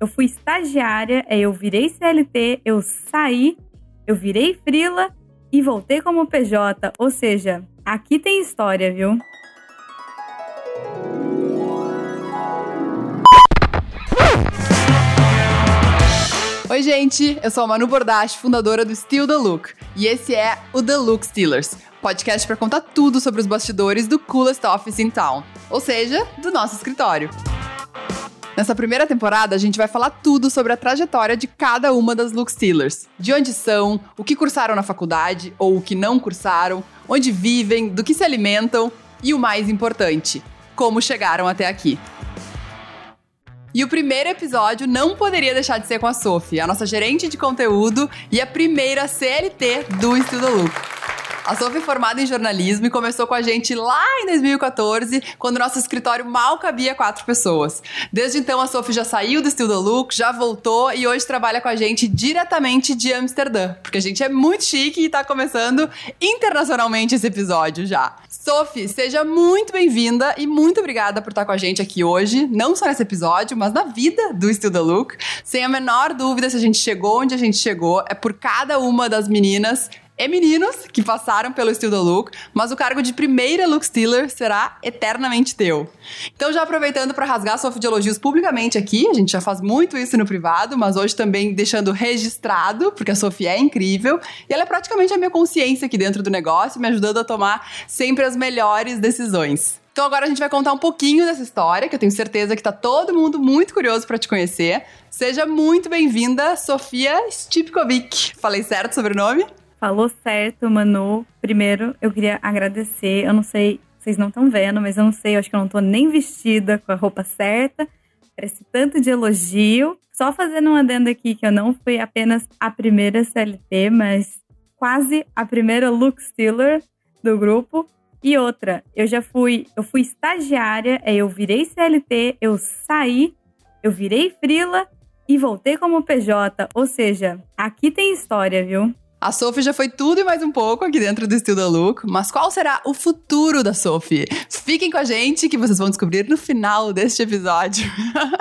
eu fui estagiária, aí eu virei CLT, eu saí, eu virei frila e voltei como PJ. Ou seja, aqui tem história, viu? Oi, gente, eu sou a Manu Bordache, fundadora do Still The Look, e esse é o The Look Stealers, podcast para contar tudo sobre os bastidores do coolest office in town, ou seja, do nosso escritório. Nessa primeira temporada, a gente vai falar tudo sobre a trajetória de cada uma das Look Stealers. De onde são, o que cursaram na faculdade ou o que não cursaram, onde vivem, do que se alimentam e o mais importante, como chegaram até aqui. E o primeiro episódio não poderia deixar de ser com a Sophie, a nossa gerente de conteúdo e a primeira CLT do Estudo Look. A Sophie é formada em jornalismo e começou com a gente lá em 2014, quando nosso escritório mal cabia quatro pessoas. Desde então, a Sophie já saiu do Still the Look, já voltou e hoje trabalha com a gente diretamente de Amsterdã, porque a gente é muito chique e tá começando internacionalmente esse episódio já. Sophie, seja muito bem-vinda e muito obrigada por estar com a gente aqui hoje, não só nesse episódio, mas na vida do Still the Look. Sem a menor dúvida se a gente chegou onde a gente chegou, é por cada uma das meninas e meninos que passaram pelo Still the Look, mas o cargo de primeira Look Stealer será eternamente teu. Então, já aproveitando para rasgar Sophie de elogios publicamente aqui, a gente já faz muito isso no privado, mas hoje também deixando registrado, porque a Sophie é incrível e ela é praticamente a minha consciência aqui dentro do negócio, me ajudando a tomar sempre as melhores decisões. Então agora a gente vai contar um pouquinho dessa história, que eu tenho certeza que tá todo mundo muito curioso para te conhecer. Seja muito bem-vinda, Sofia Stipkovic. Falei certo sobre o nome? Falou certo, Manu. Primeiro, eu queria agradecer. Eu não sei, vocês não estão vendo, mas eu não sei, eu acho que eu não tô nem vestida com a roupa certa. Parece tanto de elogio. Só fazendo um adendo aqui que eu não fui apenas a primeira CLT, mas quase a primeira look stealer do grupo. E outra, eu já fui, eu fui estagiária, eu virei CLT, eu saí, eu virei frila e voltei como PJ. Ou seja, aqui tem história, viu? A Sophie já foi tudo e mais um pouco aqui dentro do Still the Look, mas qual será o futuro da Sophie? Fiquem com a gente que vocês vão descobrir no final deste episódio.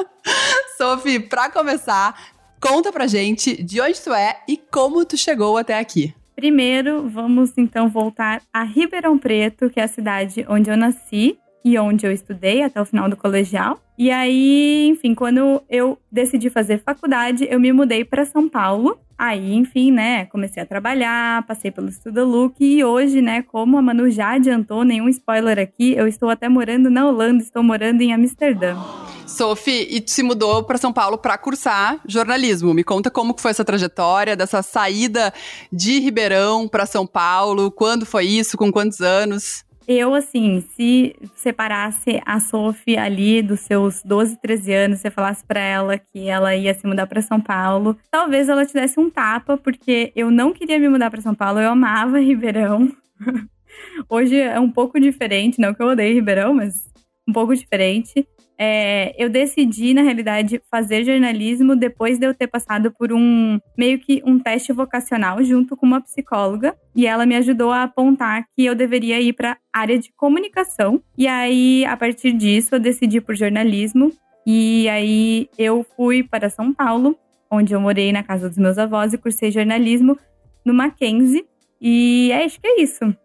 Sophie, para começar, conta pra gente de onde tu é e como tu chegou até aqui. Primeiro, vamos então voltar a Ribeirão Preto, que é a cidade onde eu nasci e onde eu estudei até o final do colegial. E aí, enfim, quando eu decidi fazer faculdade, eu me mudei para São Paulo Aí, enfim, né, comecei a trabalhar, passei pelo Estuda Look e hoje, né, como a Manu já adiantou, nenhum spoiler aqui, eu estou até morando na Holanda, estou morando em Amsterdã. Sophie, e tu se mudou para São Paulo para cursar jornalismo. Me conta como foi essa trajetória, dessa saída de Ribeirão para São Paulo, quando foi isso, com quantos anos? Eu, assim, se separasse a Sophie ali dos seus 12, 13 anos, você falasse para ela que ela ia se mudar para São Paulo, talvez ela te desse um tapa, porque eu não queria me mudar para São Paulo, eu amava Ribeirão. Hoje é um pouco diferente, não que eu odeie Ribeirão, mas um pouco diferente. É, eu decidi, na realidade, fazer jornalismo depois de eu ter passado por um meio que um teste vocacional junto com uma psicóloga. E ela me ajudou a apontar que eu deveria ir para área de comunicação. E aí, a partir disso, eu decidi por jornalismo. E aí, eu fui para São Paulo, onde eu morei na casa dos meus avós e cursei jornalismo no Mackenzie. E é, acho que é isso.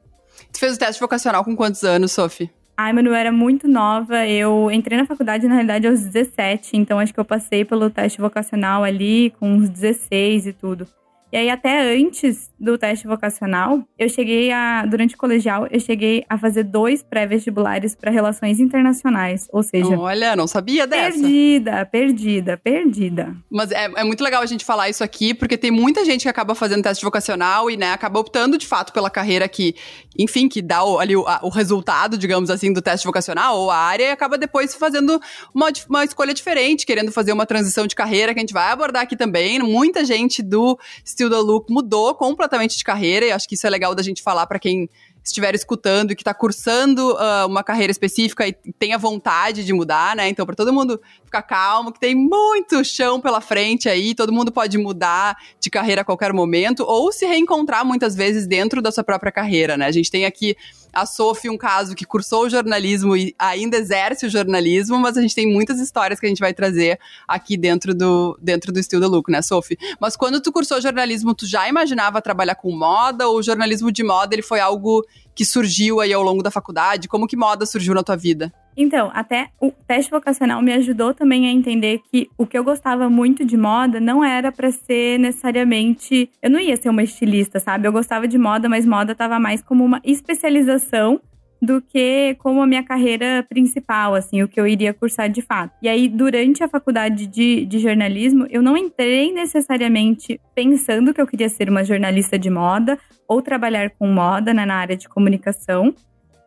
Tu fez o teste vocacional com quantos anos, Sophie? Ai, mano, eu era muito nova. Eu entrei na faculdade, na realidade, aos 17. Então, acho que eu passei pelo teste vocacional ali com uns 16 e tudo. E aí, até antes do teste vocacional, eu cheguei a, durante o colegial, eu cheguei a fazer dois pré-vestibulares para relações internacionais. Ou seja. Olha, não sabia dessa. Perdida, perdida, perdida. Mas é, é muito legal a gente falar isso aqui, porque tem muita gente que acaba fazendo teste vocacional e, né, acaba optando de fato pela carreira que, enfim, que dá o, ali o, a, o resultado, digamos assim, do teste vocacional ou a área e acaba depois fazendo uma, uma escolha diferente, querendo fazer uma transição de carreira que a gente vai abordar aqui também. Muita gente do Still the Look mudou completamente de carreira e acho que isso é legal da gente falar para quem estiver escutando e que está cursando uh, uma carreira específica e tenha vontade de mudar, né? Então, para todo mundo ficar calmo, que tem muito chão pela frente aí, todo mundo pode mudar de carreira a qualquer momento ou se reencontrar muitas vezes dentro da sua própria carreira, né? A gente tem aqui A Sophie, um caso que cursou o jornalismo e ainda exerce o jornalismo, mas a gente tem muitas histórias que a gente vai trazer aqui dentro do, dentro do Estilo da Look, né, Sophie? Mas quando tu cursou jornalismo, tu já imaginava trabalhar com moda ou o jornalismo de moda ele foi algo que surgiu aí ao longo da faculdade? Como que moda surgiu na tua vida? Então, até o teste vocacional me ajudou também a entender que o que eu gostava muito de moda não era para ser necessariamente. Eu não ia ser uma estilista, sabe? Eu gostava de moda, mas moda tava mais como uma especialização do que como a minha carreira principal, assim, o que eu iria cursar de fato. E aí, durante a faculdade de, de jornalismo, eu não entrei necessariamente pensando que eu queria ser uma jornalista de moda ou trabalhar com moda né, na área de comunicação.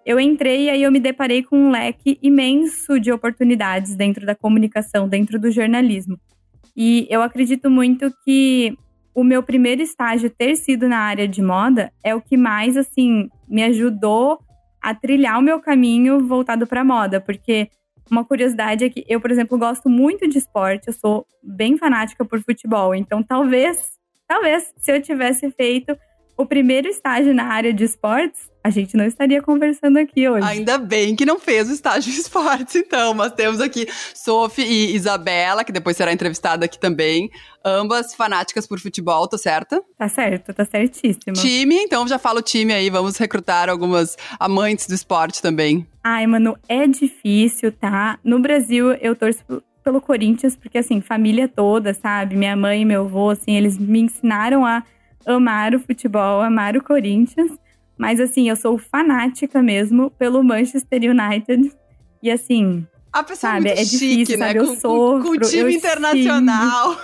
Eu entrei e aí eu me deparei com um leque imenso de oportunidades dentro da comunicação, dentro do jornalismo. E eu acredito muito que o meu primeiro estágio ter sido na área de moda é o que mais assim me ajudou a trilhar o meu caminho voltado para moda, porque uma curiosidade é que eu, por exemplo, gosto muito de esporte, eu sou bem fanática por futebol, então talvez, talvez se eu tivesse feito o primeiro estágio na área de esportes, a gente não estaria conversando aqui hoje. Ainda bem que não fez o estágio de esportes, então. Mas temos aqui Sophie e Isabela, que depois será entrevistada aqui também. Ambas fanáticas por futebol, tá certa? Tá certo, tá certíssimo. Time, então já fala o time aí, vamos recrutar algumas amantes do esporte também. Ai, mano, é difícil, tá? No Brasil, eu torço pelo Corinthians, porque assim, família toda, sabe? Minha mãe e meu avô, assim, eles me ensinaram a amar o futebol, amar o Corinthians. Mas assim, eu sou fanática mesmo pelo Manchester United. E assim. A pessoa sabe, é, é difícil, chique, né? Eu com, sofro. Com, com time internacional.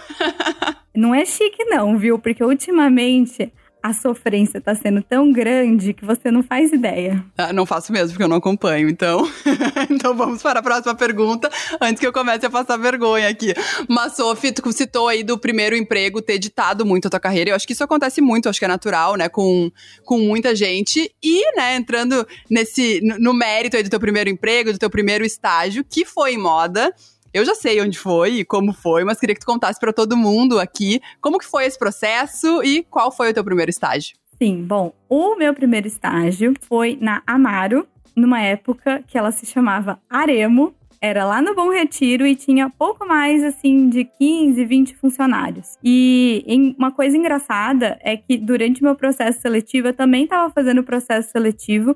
Não é chique, não, viu? Porque ultimamente a sofrência tá sendo tão grande que você não faz ideia. Ah, não faço mesmo, porque eu não acompanho. Então, então vamos para a próxima pergunta, antes que eu comece a passar vergonha aqui. Mas, Sophie, tu citou aí do primeiro emprego ter ditado muito a tua carreira. Eu acho que isso acontece muito, acho que é natural, né? Com, com muita gente. E, né, entrando nesse, no, no mérito aí do teu primeiro emprego, do teu primeiro estágio, que foi em moda. Eu já sei onde foi e como foi, mas queria que tu contasse para todo mundo aqui como que foi esse processo e qual foi o teu primeiro estágio. Sim, bom, o meu primeiro estágio foi na Amaro, numa época que ela se chamava Aremo, era lá no Bom Retiro e tinha pouco mais assim de 15, 20 funcionários. E uma coisa engraçada é que durante meu processo seletivo eu também estava fazendo processo seletivo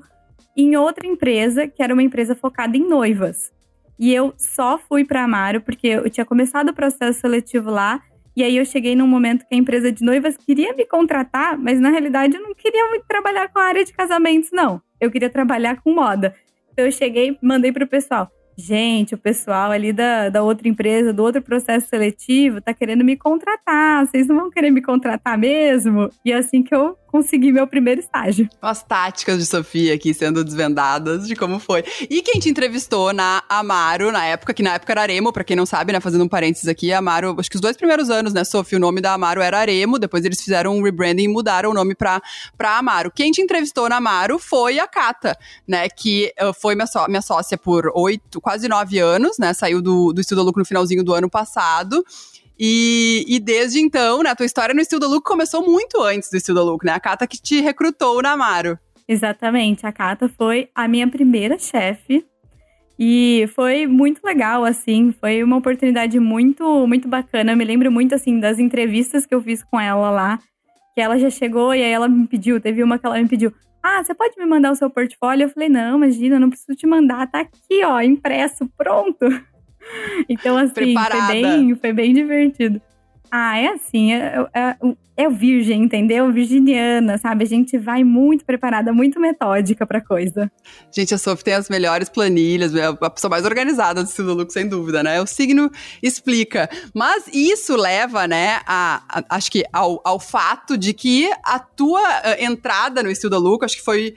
em outra empresa, que era uma empresa focada em noivas. E eu só fui para Amaro porque eu tinha começado o processo seletivo lá. E aí eu cheguei num momento que a empresa de noivas queria me contratar, mas na realidade eu não queria muito trabalhar com a área de casamentos, não. Eu queria trabalhar com moda. Então eu cheguei, mandei pro pessoal: gente, o pessoal ali da, da outra empresa, do outro processo seletivo, tá querendo me contratar. Vocês não vão querer me contratar mesmo? E é assim que eu consegui meu primeiro estágio. As táticas de Sofia aqui sendo desvendadas de como foi. E quem te entrevistou na Amaro, na época, que na época era Aremo, pra quem não sabe, né, fazendo um parênteses aqui, Amaro, acho que os dois primeiros anos, né, Sofia, o nome da Amaro era Aremo, depois eles fizeram um rebranding e mudaram o nome pra, pra Amaro. Quem te entrevistou na Amaro foi a Cata, né, que uh, foi minha, minha sócia por oito, quase nove anos, né, saiu do, do Estudo Lucro no finalzinho do ano passado. E, e desde então, né, a tua história no Estilo da Look começou muito antes do Estilo da Look, né? A Cata que te recrutou na Amaro. Exatamente, a Cata foi a minha primeira chefe e foi muito legal, assim, foi uma oportunidade muito, muito bacana. Eu me lembro muito, assim, das entrevistas que eu fiz com ela lá, que ela já chegou e aí ela me pediu, teve uma que ela me pediu, ah, você pode me mandar o seu portfólio? Eu falei, não, imagina, não preciso te mandar, tá aqui, ó, impresso, pronto. Então, assim, foi bem, foi bem divertido. Ah, é assim, é, é, é, virgem, entendeu? Virginiana, sabe? A gente vai muito preparada, muito metódica pra coisa. Gente, a Sophie tem as melhores planilhas, é a pessoa mais organizada do Estilo Look, sem dúvida, né? O signo explica. Mas isso leva, né, a, a acho que ao, ao fato de que a tua uh, entrada no Estilo Look, acho que foi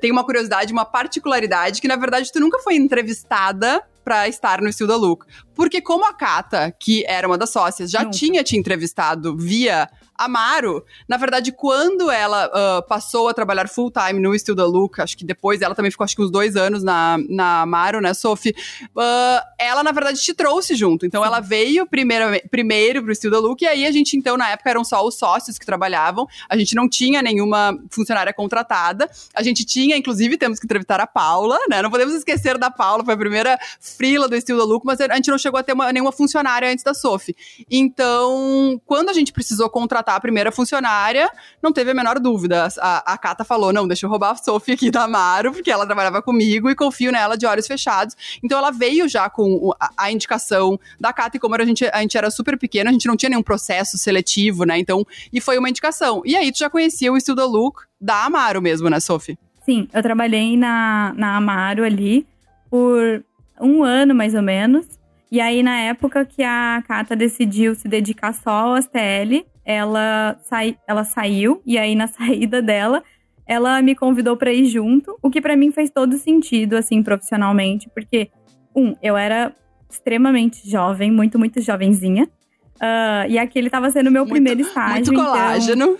tem uma curiosidade, uma particularidade que na verdade tu nunca foi entrevistada para estar no estilo da Look. Porque como a Kata, que era uma das sócias, já Nunca. tinha te entrevistado via Amaro, na verdade, quando ela uh, passou a trabalhar full time no Still da Luca, acho que depois ela também ficou acho que uns dois anos na, na Amaro, né, Sophie? Uh, ela, na verdade, te trouxe junto. Então, ela veio primeiro, primeiro pro Still da Luca, e aí a gente, então, na época, eram só os sócios que trabalhavam. A gente não tinha nenhuma funcionária contratada. A gente tinha, inclusive, temos que entrevistar a Paula, né? Não podemos esquecer da Paula, foi a primeira frila do Still da Luca, mas a gente não chegou a ter uma, nenhuma funcionária antes da Sophie. Então, quando a gente precisou contratar a primeira funcionária, não teve a menor dúvida. A, a Cata falou: não, deixa eu roubar a Sophie aqui da Amaro, porque ela trabalhava comigo e confio nela de olhos fechados. Então ela veio já com a, a indicação da Cata, e como a gente, a gente era super pequeno, a gente não tinha nenhum processo seletivo, né? Então, e foi uma indicação. E aí tu já conhecia o Estilo Look da Amaro mesmo, né, Sophie? Sim, eu trabalhei na, na Amaro ali por um ano mais ou menos. E aí, na época que a Cata decidiu se dedicar só ao STL, ela, sai, ela saiu, e aí na saída dela, ela me convidou para ir junto, o que para mim fez todo sentido, assim, profissionalmente, porque, um, eu era extremamente jovem, muito, muito jovenzinha. Uh, e aquele tava sendo o meu muito, primeiro estágio. Muito então colágeno.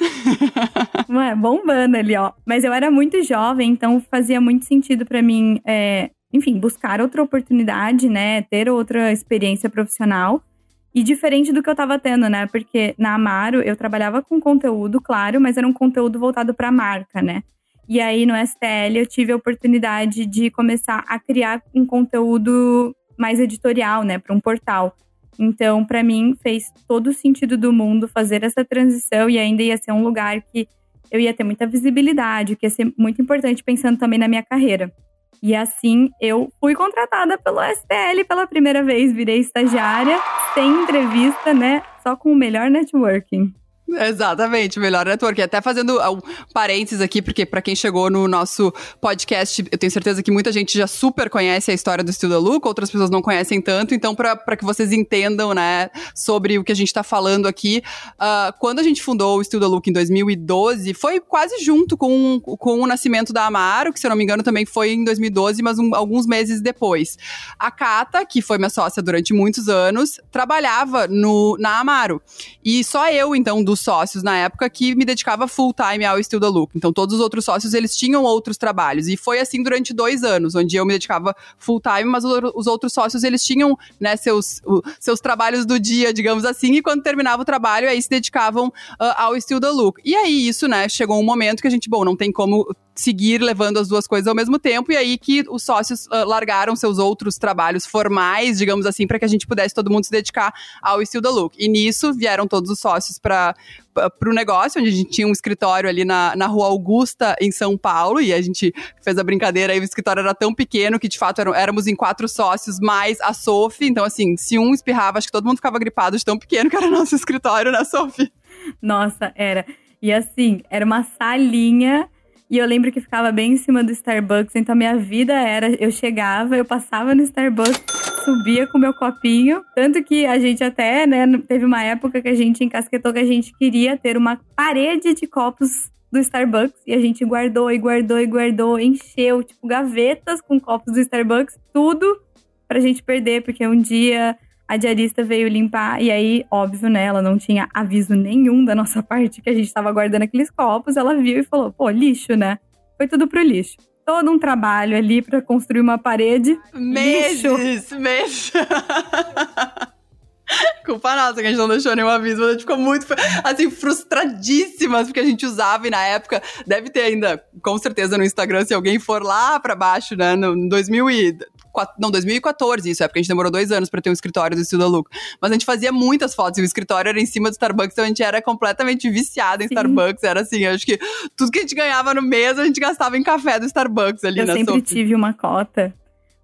Então, ué, bombando ali, ó. Mas eu era muito jovem, então fazia muito sentido para mim, é, enfim, buscar outra oportunidade, né? Ter outra experiência profissional. E diferente do que eu tava tendo, né? Porque na Amaro eu trabalhava com conteúdo, claro, mas era um conteúdo voltado para marca, né? E aí no STL eu tive a oportunidade de começar a criar um conteúdo mais editorial, né, para um portal. Então, para mim fez todo o sentido do mundo fazer essa transição e ainda ia ser um lugar que eu ia ter muita visibilidade, que ia ser muito importante pensando também na minha carreira. E assim eu fui contratada pelo STL pela primeira vez, virei estagiária, sem entrevista, né? Só com o melhor networking. Exatamente, melhor network. Até fazendo um parênteses aqui, porque para quem chegou no nosso podcast, eu tenho certeza que muita gente já super conhece a história do Estilo da Luca, outras pessoas não conhecem tanto. Então, para que vocês entendam, né, sobre o que a gente está falando aqui, uh, quando a gente fundou o Estilo da Luca em 2012, foi quase junto com, com o nascimento da Amaro, que se eu não me engano também foi em 2012, mas um, alguns meses depois. A Cata, que foi minha sócia durante muitos anos, trabalhava no, na Amaro. E só eu, então, do sócios na época que me dedicava full time ao Still the Look. Então todos os outros sócios eles tinham outros trabalhos e foi assim durante dois anos, onde eu me dedicava full time, mas os outros sócios eles tinham né, seus, seus trabalhos do dia, digamos assim, e quando terminava o trabalho aí se dedicavam uh, ao Still the Look. E aí isso, né, chegou um momento que a gente, bom, não tem como seguir levando as duas coisas ao mesmo tempo, e aí que os sócios uh, largaram seus outros trabalhos formais, digamos assim, para que a gente pudesse todo mundo se dedicar ao Still the Look. E nisso vieram todos os sócios para para o negócio, onde a gente tinha um escritório ali na, na Rua Augusta, em São Paulo, e a gente fez a brincadeira aí, o escritório era tão pequeno que, de fato, eram, éramos em quatro sócios, mais a Sophie, então, assim, se um espirrava, acho que todo mundo ficava gripado de tão pequeno que era nosso escritório, né, Sophie? Nossa, era. E assim, era uma salinha e eu lembro que ficava bem em cima do Starbucks, então minha vida era, eu chegava, eu passava no Starbucks, subia com meu copinho, tanto que a gente até, né, teve uma época que a gente encasquetou que a gente queria ter uma parede de copos do Starbucks e a gente guardou e guardou e guardou, encheu, tipo, gavetas com copos do Starbucks, tudo pra gente perder, porque um dia a diarista veio limpar e aí, óbvio, né, ela não tinha aviso nenhum da nossa parte que a gente estava guardando aqueles copos. Ela viu e falou: "Pô, lixo, né?" Foi tudo pro lixo. Todo um trabalho ali para construir uma parede. Meses, lixo. Culpa nossa que a gente não deixou nenhum aviso, a gente ficou muito, assim, frustradíssimas, porque a gente usava e na época, deve ter ainda, com certeza no Instagram, se alguém for lá pra baixo, né, no 2000 e não, 2014, isso é porque a gente demorou dois anos para ter um escritório do Estilo Luca. Mas a gente fazia muitas fotos e o escritório era em cima do Starbucks, então a gente era completamente viciada em Sim. Starbucks. Era assim, acho que tudo que a gente ganhava no mês a gente gastava em café do Starbucks ali eu na Eu sempre tive uma cota,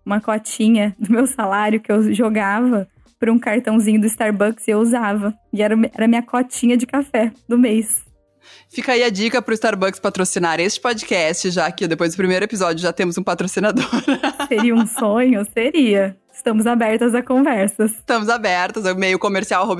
uma cotinha do meu salário que eu jogava por um cartãozinho do Starbucks e eu usava. E era, era minha cotinha de café do mês. Fica aí a dica pro Starbucks patrocinar este podcast, já que depois do primeiro episódio já temos um patrocinador. Seria um sonho? Seria. Estamos abertas a conversas. Estamos abertas, é meio comercial,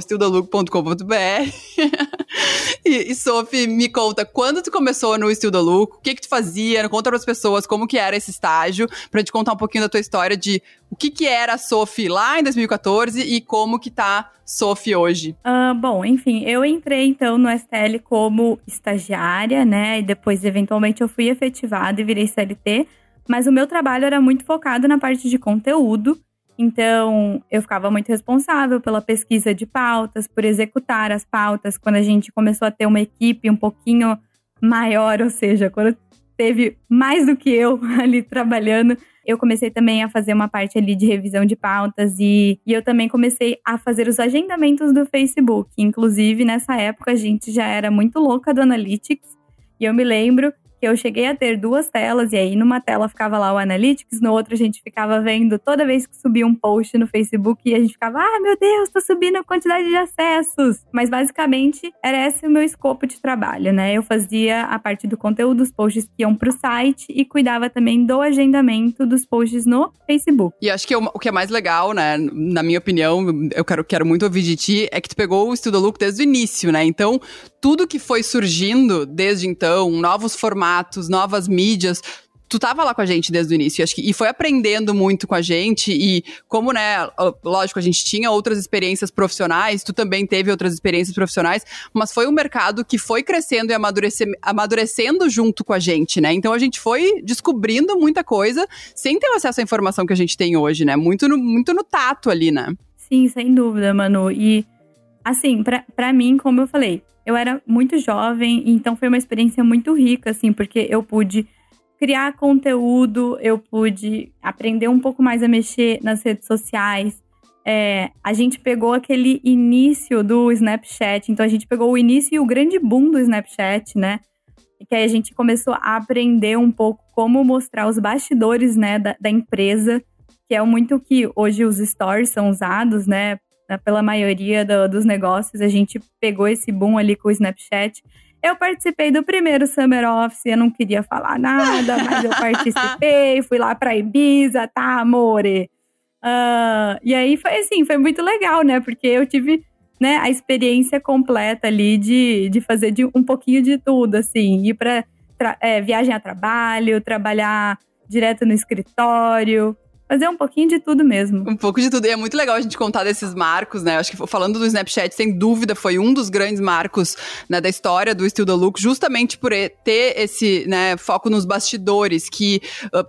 E, e Sophie, me conta, quando tu começou no Estilo do Look, o que que tu fazia? Conta para as pessoas como que era esse estágio, pra te contar um pouquinho da tua história de o que que era a Sophie lá em 2014 e como que tá Sophie hoje. Uh, bom, enfim, eu entrei então no STL como estagiária, né, e depois eventualmente eu fui efetivada e virei CLT, mas o meu trabalho era muito focado na parte de conteúdo, então, eu ficava muito responsável pela pesquisa de pautas, por executar as pautas. Quando a gente começou a ter uma equipe um pouquinho maior, ou seja, quando teve mais do que eu ali trabalhando, eu comecei também a fazer uma parte ali de revisão de pautas e, e eu também comecei a fazer os agendamentos do Facebook. Inclusive, nessa época, a gente já era muito louca do Analytics. E eu me lembro eu cheguei a ter duas telas, e aí numa tela ficava lá o Analytics, no outro a gente ficava vendo toda vez que subia um post no Facebook e a gente ficava, ah, meu Deus, tá subindo a quantidade de acessos. Mas basicamente era esse o meu escopo de trabalho, né? Eu fazia a parte do conteúdo dos posts que iam pro site e cuidava também do agendamento dos posts no Facebook. E acho que o que é mais legal, né, na minha opinião, eu quero, quero muito ouvir de ti, é que tu pegou o Estudo Look desde o início, né? Então, tudo que foi surgindo desde então, novos formatos, novas mídias, tu tava lá com a gente desde o início, acho que, e foi aprendendo muito com a gente, e como, né, lógico, a gente tinha outras experiências profissionais, tu também teve outras experiências profissionais, mas foi um mercado que foi crescendo e amadurece, amadurecendo junto com a gente, né, então a gente foi descobrindo muita coisa sem ter acesso à informação que a gente tem hoje, né, muito no, muito no tato ali, né. Sim, sem dúvida, Manu, e assim, para mim, como eu falei, eu era muito jovem, então foi uma experiência muito rica, assim, porque eu pude criar conteúdo, eu pude aprender um pouco mais a mexer nas redes sociais. É, a gente pegou aquele início do Snapchat, então a gente pegou o início e o grande boom do Snapchat, né? E que aí a gente começou a aprender um pouco como mostrar os bastidores, né, da, da empresa, que é muito que hoje os stories são usados, né, né, pela maioria do, dos negócios. A gente pegou esse boom ali com o Snapchat. Eu participei do primeiro Summer Office, eu não queria falar nada, mas eu participei, fui lá pra Ibiza, tá, amore? Uh, e aí foi assim, foi muito legal, né? Porque eu tive né, a experiência completa ali de, de fazer de um pouquinho de tudo, assim, ir pra é, viagem a trabalho, trabalhar direto no escritório, fazer um pouquinho de tudo mesmo. Um pouco de tudo. E é muito legal a gente contar desses marcos, né? Acho que falando do Snapchat, sem dúvida, foi um dos grandes marcos né, da história do Still the Look, justamente por ter esse né, foco nos bastidores, que. Uh,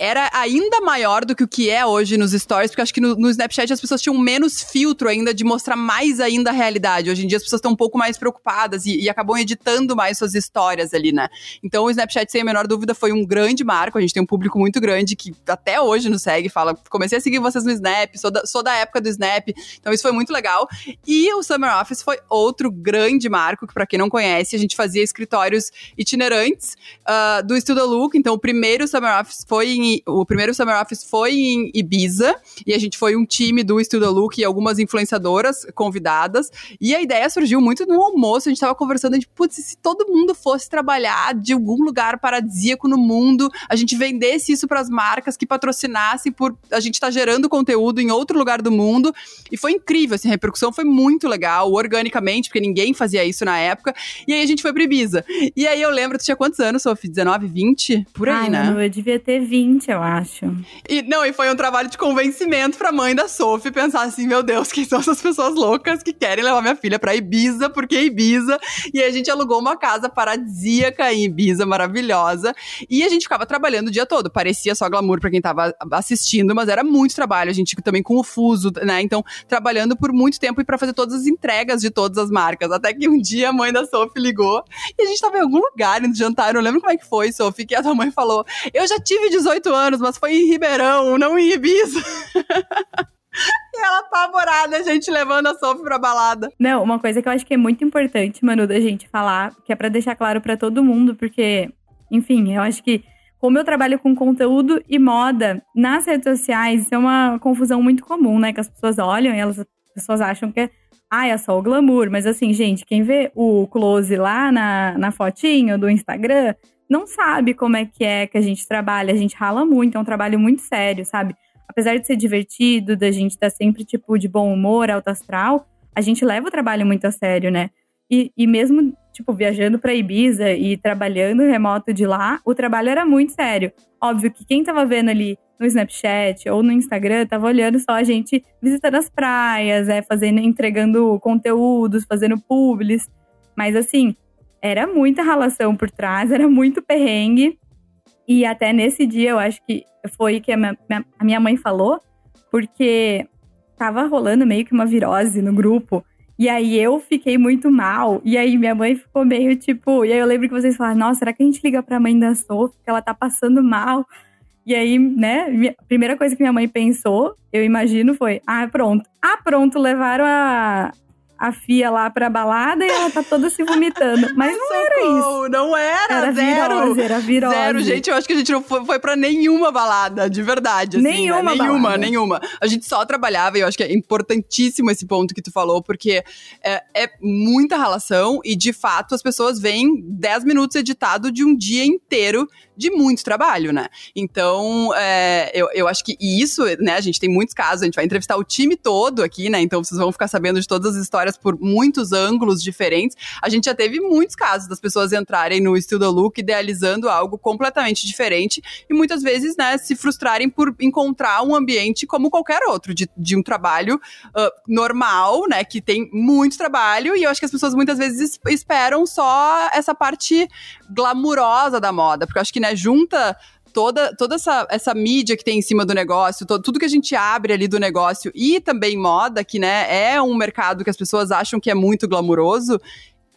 era ainda maior do que o que é hoje nos stories, porque acho que no, no, Snapchat as pessoas tinham menos filtro ainda de mostrar mais ainda a realidade. Hoje em dia as pessoas estão um pouco mais preocupadas e, e, acabam editando mais suas histórias ali, né? Então o Snapchat, sem a menor dúvida, foi um grande marco. A gente tem um público muito grande que até hoje nos segue, fala: comecei a seguir vocês no Snap, sou da, sou da época do Snap. Então isso foi muito legal. E o Summer Office foi outro grande marco, que para quem não conhece, a gente fazia escritórios itinerantes uh, do Studio Look. Então o primeiro Summer Office foi em o primeiro Summer Office foi em Ibiza, e a gente foi um time do Studio Look e algumas influenciadoras convidadas, e a ideia surgiu muito no almoço, a gente tava conversando, de, putz, se todo mundo fosse trabalhar de algum lugar paradisíaco no mundo, a gente vendesse isso para as marcas que patrocinassem por a gente tá gerando conteúdo em outro lugar do mundo, e foi incrível, assim, a repercussão foi muito legal, organicamente, porque ninguém fazia isso na época, e aí a gente foi pra Ibiza. E aí eu lembro, tu tinha quantos anos, Sofia? 19, 20? Por aí, Ai, né? Mano, eu devia ter 20 eu acho. E não, e foi um trabalho de convencimento pra mãe da Sophie pensar assim: meu Deus, quem são essas pessoas loucas que querem levar minha filha pra Ibiza, porque Ibiza. E a gente alugou uma casa paradisíaca em Ibiza, maravilhosa. E a gente ficava trabalhando o dia todo. Parecia só glamour pra quem tava assistindo, mas era muito trabalho. A gente também com o fuso, né? Então, trabalhando por muito tempo e pra fazer todas as entregas de todas as marcas. Até que um dia a mãe da Sophie ligou e a gente tava em algum lugar indo jantar. Eu não lembro como é que foi, Sophie, que a tua mãe falou: Eu já tive 18 anos, mas foi em Ribeirão, não em Ibiza. E ela apavorada, a gente levando a Sophie pra balada. Não, uma coisa que eu acho que é muito importante, Manu, da gente falar, que é para deixar claro para todo mundo, porque, enfim, eu acho que como eu trabalho com conteúdo e moda nas redes sociais, isso é uma confusão muito comum, né? Que as pessoas olham e elas, as pessoas acham que é, ah, é só o glamour. Mas assim, gente, quem vê o close lá na, na fotinho do Instagram não sabe como é que é que a gente trabalha. A gente rala muito, é um trabalho muito sério, sabe? Apesar de ser divertido, da gente estar tá sempre, tipo, de bom humor, alto astral, a gente leva o trabalho muito a sério, né? E, e mesmo, tipo, viajando para Ibiza e trabalhando remoto de lá, o trabalho era muito sério. Óbvio que quem tava vendo ali no Snapchat ou no Instagram tava olhando só a gente visitando as praias, é, fazendo, entregando conteúdos, fazendo publis. Mas assim, era muita relação por trás, era muito perrengue. E até nesse dia eu acho que foi que a minha, a minha mãe falou, porque tava rolando meio que uma virose no grupo. E aí eu fiquei muito mal. E aí minha mãe ficou meio tipo. E aí eu lembro que vocês falaram: Nossa, será que a gente liga pra mãe da Sophie que ela tá passando mal? E aí, né, a primeira coisa que minha mãe pensou, eu imagino, foi: Ah, pronto. Ah, pronto, levaram a, a Fia lá pra balada e ela tá toda se vomitando. Mas não Socorro, era isso. Não era, era zero. Virose, era virose. Zero, gente. Eu acho que a gente não foi, foi pra nenhuma balada, de verdade. Assim, nenhuma, né? Nenhuma, nenhuma. A gente só trabalhava e eu acho que é importantíssimo esse ponto que tu falou, porque é, é muita relação e, de fato, as pessoas veem 10 minutos editado de um dia inteiro de muito trabalho, né? Então, é, eu, eu acho que isso, né, a gente tem muitos casos, a gente vai entrevistar o time todo aqui, né? Então vocês vão ficar sabendo de todas as histórias por muitos ângulos diferentes. A gente já teve muitos casos das pessoas entrarem no the Look idealizando algo completamente diferente e muitas vezes, né, se frustrarem por encontrar um ambiente como qualquer outro, de, de um trabalho uh, normal, né, que tem muito trabalho e eu acho que as pessoas muitas vezes esperam só essa parte glamurosa da moda, porque eu acho que, né, né, junta toda, toda essa, essa mídia que tem em cima do negócio, to, tudo que a gente abre ali do negócio e também moda, que né, é um mercado que as pessoas acham que é muito glamuroso.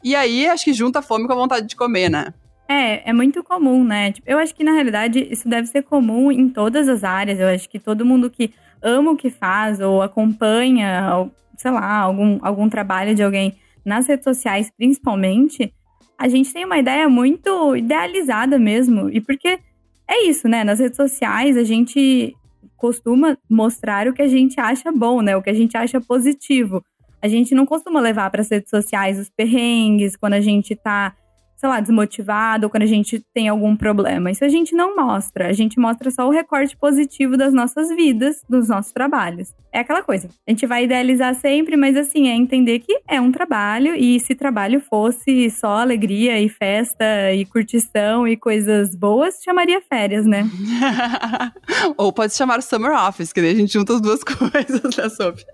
E aí acho que junta a fome com a vontade de comer, né? É, é muito comum, né? Tipo, eu acho que na realidade isso deve ser comum em todas as áreas. Eu acho que todo mundo que ama o que faz ou acompanha, ou, sei lá, algum, algum trabalho de alguém nas redes sociais, principalmente, a gente tem uma ideia muito idealizada mesmo. E porque é isso, né? Nas redes sociais a gente costuma mostrar o que a gente acha bom, né? O que a gente acha positivo. A gente não costuma levar para as redes sociais os perrengues, quando a gente tá sei lá, desmotivado ou quando a gente tem algum problema. Isso a gente não mostra. A gente mostra só o recorte positivo das nossas vidas, dos nossos trabalhos. É aquela coisa. A gente vai idealizar sempre, mas assim, é entender que é um trabalho e se trabalho fosse só alegria e festa e curtição e coisas boas, chamaria férias, né? ou pode chamar Summer Office, que daí a gente junta as duas coisas, né, Sophie?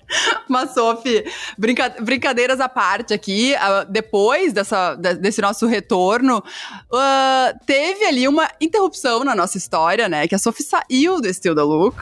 Mas, Sophie, brinca brincadeiras à parte aqui, uh, depois dessa, desse nosso retorno uh, teve ali uma interrupção na nossa história, né? Que a Sophie saiu do Still the Look.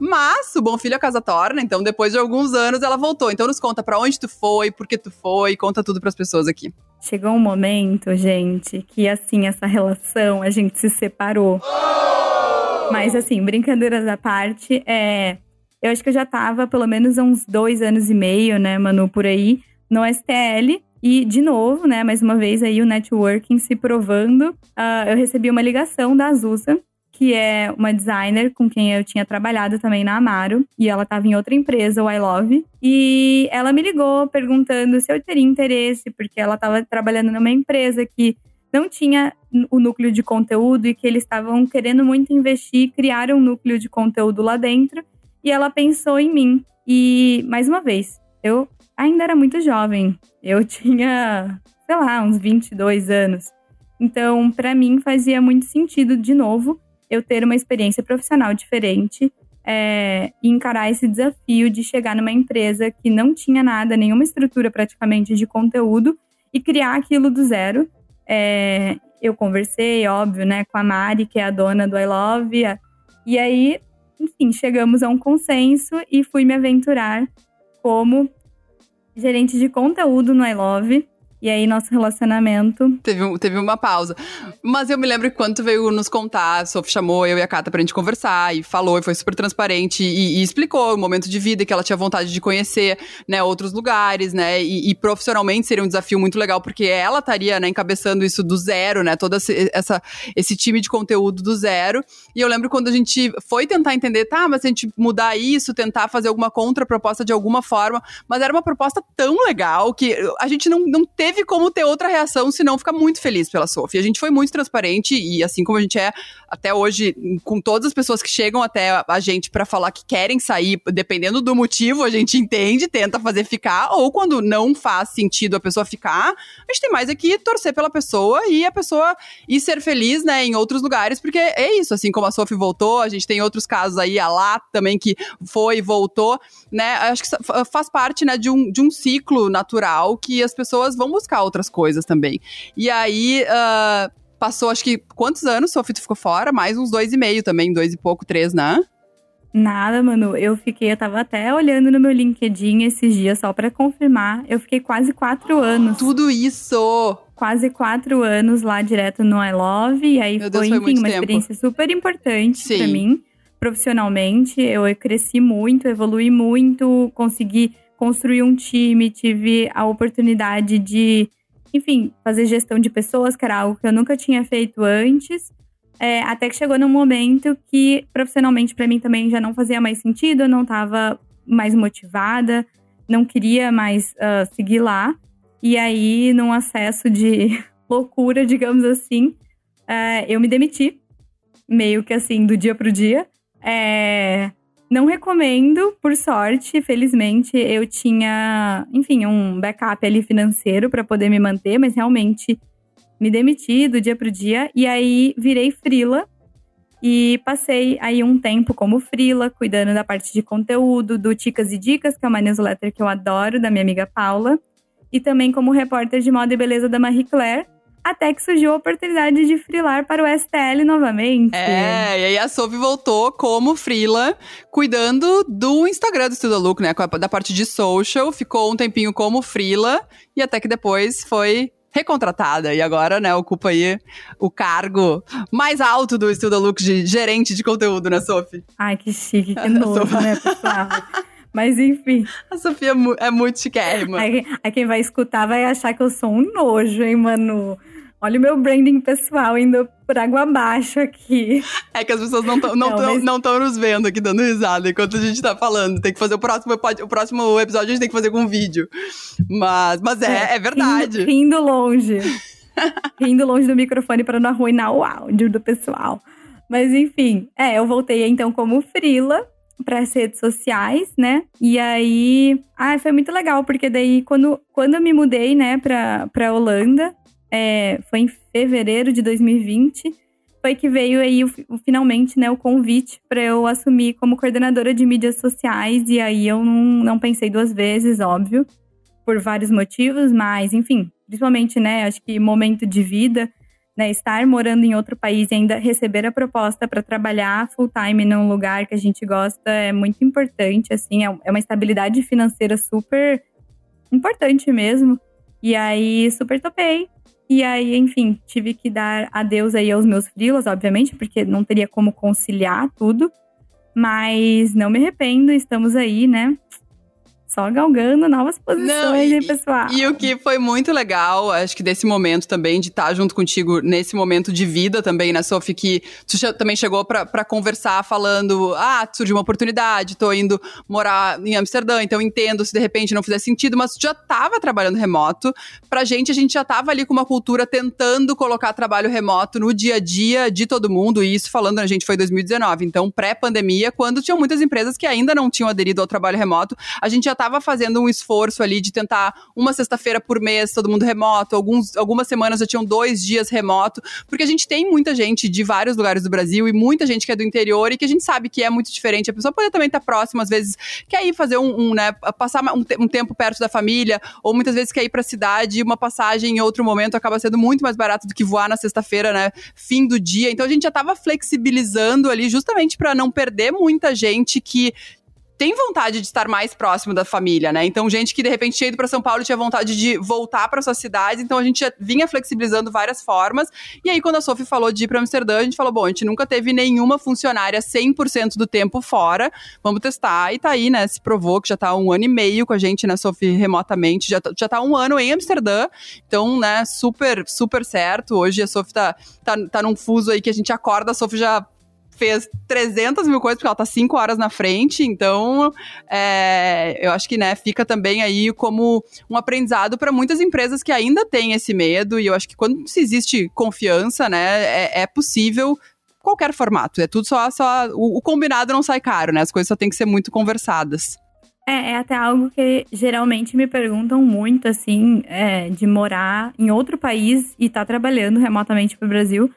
Mas o Bom Filho a casa torna, então depois de alguns anos ela voltou. Então nos conta para onde tu foi, por que tu foi, conta tudo para as pessoas aqui. Chegou um momento, gente, que assim essa relação a gente se separou. Oh! Mas assim, brincadeiras à parte, é, eu acho que eu já tava pelo menos uns dois anos e meio, né, Manu, por aí, no STL. E, de novo, né, mais uma vez aí o networking se provando, uh, eu recebi uma ligação da Azusa, que é uma designer com quem eu tinha trabalhado também na Amaro, e ela estava em outra empresa, o I Love, e ela me ligou perguntando se eu teria interesse, porque ela estava trabalhando numa empresa que não tinha o núcleo de conteúdo e que eles estavam querendo muito investir, criar um núcleo de conteúdo lá dentro, e ela pensou em mim. E, mais uma vez, eu ainda era muito jovem. Eu tinha, sei lá, uns 22 anos. Então, para mim, fazia muito sentido, de novo, eu ter uma experiência profissional diferente é, e encarar esse desafio de chegar numa empresa que não tinha nada, nenhuma estrutura praticamente de conteúdo e criar aquilo do zero. É, eu conversei, óbvio, né, com a Mari, que é a dona do I Love, e aí, enfim, chegamos a um consenso e fui me aventurar como gerente de conteúdo no I Love. E aí, nosso relacionamento. Teve, teve uma pausa. Mas eu me lembro que quando veio nos contar, a Sophie chamou eu e a Cata pra gente conversar e falou, e foi super transparente e, e explicou o momento de vida que ela tinha vontade de conhecer, né, outros lugares, né, e, e, profissionalmente seria um desafio muito legal, porque ela estaria, né, encabeçando isso do zero, né, todo esse, essa, esse time de conteúdo do zero. E eu lembro quando a gente foi tentar entender, tá, mas se a gente mudar isso, tentar fazer alguma contraproposta de alguma forma, mas era uma proposta tão legal que a gente não, não teve teve como ter outra reação, senão ficar muito feliz pela Sophie. A gente foi muito transparente e assim como a gente é até hoje com todas as pessoas que chegam até a gente para falar que querem sair, dependendo do motivo, a gente entende, tenta fazer ficar, ou quando não faz sentido a pessoa ficar, a gente tem mais aqui torcer pela pessoa e a pessoa ir ser feliz, né, em outros lugares, porque é isso, assim como a Sophie voltou, a gente tem outros casos aí, a Lá também que foi e voltou, né, acho que faz parte, né, de um, de um ciclo natural que as pessoas vão buscar outras coisas também. E aí, uh, passou, acho que, quantos anos, Sophie, tu ficou fora? Mais uns dois e meio também, dois e pouco, três, né? Nada, mano. Eu fiquei, eu tava até olhando no meu LinkedIn esses dias só para confirmar. Eu fiquei quase quatro anos. Tudo isso! Quase quatro anos lá direto no I Love. E aí foi, Deus, foi, enfim, uma tempo. experiência super importante para mim, profissionalmente. Eu cresci muito, evolui muito, consegui construir um time, tive a oportunidade de, enfim, fazer gestão de pessoas, que era algo que eu nunca tinha feito antes. É, até que chegou num momento que profissionalmente para mim também já não fazia mais sentido, eu não estava mais motivada, não queria mais uh, seguir lá. E aí, num acesso de loucura, digamos assim, uh, eu me demiti, meio que assim, do dia pro dia. É, não recomendo, por sorte, felizmente, eu tinha, enfim, um backup ali financeiro para poder me manter, mas realmente me demiti do dia pro dia. E aí virei frila e passei aí um tempo como frila, cuidando da parte de conteúdo, do Ticas e Dicas, que é uma newsletter que eu adoro, da minha amiga Paula, e também como repórter de moda e beleza da Marie Claire, até que surgiu a oportunidade de frilar para o STL novamente. É, e aí a Sophie voltou como frila, cuidando do Instagram do Studio Look, né, da parte de social, ficou um tempinho como frila, e até que depois foi recontratada e agora, né, ocupa aí o cargo mais alto do Studio Look de gerente de conteúdo, né, Sophie? Ai, que chique, que nojo, né, pessoal? Mas enfim. A Sofia é, é muito chiquérrima. Aí, aí quem vai escutar vai achar que eu sou um nojo, hein, Manu? Olha o meu branding pessoal indo por água abaixo aqui. É que as pessoas não estão não, não, mas... nos vendo aqui dando risada enquanto a gente tá falando. Tem que fazer o próximo, o próximo episódio, a gente tem que fazer com vídeo. Mas, mas é, é, é verdade. Rindo, rindo longe. rindo longe do microfone para não arruinar o áudio do pessoal. Mas enfim, é, eu voltei então como frila para as redes sociais, né? E aí, ah, foi muito legal, porque daí quando, quando eu me mudei, né, para para Holanda, é, foi em fevereiro de 2020, foi que veio aí o, o, finalmente né, o convite para eu assumir como coordenadora de mídias sociais. E aí eu não, não pensei duas vezes, óbvio, por vários motivos, mas enfim, principalmente, né, acho que momento de vida, né, estar morando em outro país e ainda receber a proposta para trabalhar full time num lugar que a gente gosta é muito importante, assim, é, é uma estabilidade financeira super importante mesmo. E aí super topei, e aí, enfim, tive que dar adeus aí aos meus frilas, obviamente, porque não teria como conciliar tudo. Mas não me arrependo, estamos aí, né? Só galgando novas posições, Não, e, hein, pessoal? E, e, o que foi muito legal, acho que desse momento também, de estar junto contigo nesse momento de vida também, né, Sophie, que tu também chegou para conversar falando, ah, surgiu uma oportunidade, tô indo morar em Amsterdã, então entendo se de repente não fizer sentido, mas tu já tava trabalhando remoto. Pra gente, a gente já tava ali com uma cultura tentando colocar trabalho remoto no dia a dia de todo mundo, e isso falando, a gente foi 2019, então pré-pandemia, quando tinham muitas empresas que ainda não tinham aderido ao trabalho remoto, a gente já estava fazendo um esforço ali de tentar uma sexta-feira por mês, todo mundo remoto, alguns, algumas semanas já tinham dois dias remoto, porque a gente tem muita gente de vários lugares do Brasil e muita gente que é do interior e que a gente sabe que é muito diferente. A pessoa pode também estar próxima, às vezes quer ir fazer um, um né, passar um, um, tempo perto da família, ou muitas vezes quer ir para a cidade e uma passagem em outro momento acaba sendo muito mais barato do que voar na sexta-feira, né, fim do dia. Então a gente já estava flexibilizando ali justamente para não perder muita gente que tem vontade de estar mais próximo da família, né? Então, gente que de repente tinha ido para São Paulo tinha vontade de voltar para sua cidade, então a gente já vinha flexibilizando várias formas. E aí, quando a Sophie falou de ir para Amsterdã, a gente falou: bom, a gente nunca teve nenhuma funcionária 100% do tempo fora, vamos testar. E tá aí, né? Se provou que já tá um ano e meio com a gente, né, Sophie, remotamente, já, tá, já tá um ano em Amsterdã, então, né, super, super certo. Hoje a Sophie tá, tá, tá num fuso aí que a gente acorda, a Sophie já fez 300 mil coisas, porque ela tá cinco horas na frente, então é, eu acho que, né, fica também aí como um aprendizado para muitas empresas que ainda têm esse medo, e eu acho que quando se existe confiança, né, é, é possível qualquer formato, é tudo só, só o, o combinado não sai caro, né, as coisas só tem que ser muito conversadas. É, é até algo que geralmente me perguntam muito, assim, é, de morar em outro país e estar tá trabalhando remotamente para o Brasil.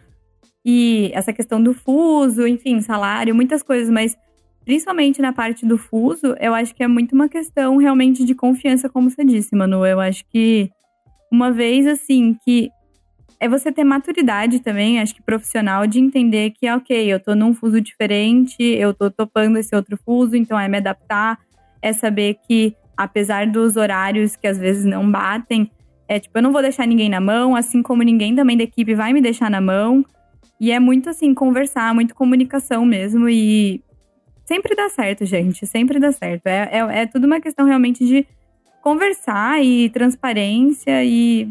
E essa questão do fuso, enfim, salário, muitas coisas, mas principalmente na parte do fuso, eu acho que é muito uma questão realmente de confiança, como você disse, Manu. Eu acho que uma vez, assim, que é você ter maturidade também, acho que profissional, de entender que, ok, eu tô num fuso diferente, eu tô topando esse outro fuso, então é me adaptar é saber que, apesar dos horários que às vezes não batem, é tipo, eu não vou deixar ninguém na mão, assim como ninguém também da equipe vai me deixar na mão. E é muito assim, conversar, muito comunicação mesmo. E sempre dá certo, gente. Sempre dá certo. É, é, é tudo uma questão realmente de conversar e transparência e.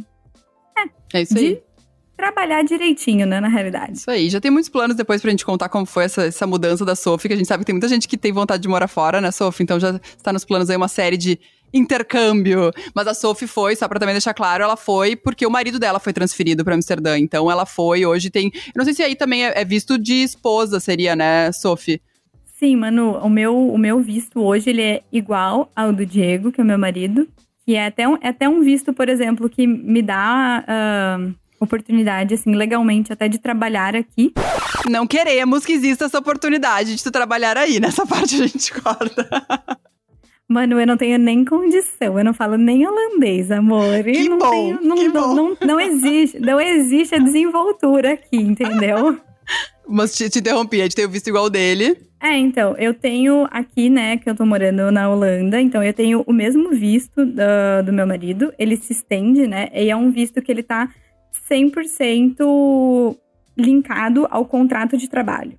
É, é isso aí trabalhar direitinho, né, na realidade. Isso aí. Já tem muitos planos depois pra gente contar como foi essa, essa mudança da Sophie, que a gente sabe que tem muita gente que tem vontade de morar fora, né, Sophie? Então já está nos planos aí uma série de intercâmbio. Mas a Sophie foi, só pra também deixar claro, ela foi porque o marido dela foi transferido para Amsterdã. Então ela foi, hoje tem. Eu não sei se aí também é, é visto de esposa, seria, né, Sophie? Sim, Manu, o meu, o meu visto hoje ele é igual ao do Diego, que é o meu marido. Que é até um, é até um visto, por exemplo, que me dá. Uh, oportunidade, assim, legalmente até de trabalhar aqui. Não queremos que exista essa oportunidade de tu trabalhar aí, nessa parte a gente corta. Mano, eu não tenho nem condição, eu não falo nem holandês, amor. Que não bom, tenho, não, que não, bom. Não, não, existe, não existe a desenvoltura aqui, entendeu? Mas te, te interrompi, a gente tem o visto igual dele. É, então, eu tenho aqui, né, que eu tô morando na Holanda, então eu tenho o mesmo visto do, do meu marido, ele se estende, né, e é um visto que ele tá 100% linkado ao contrato de trabalho.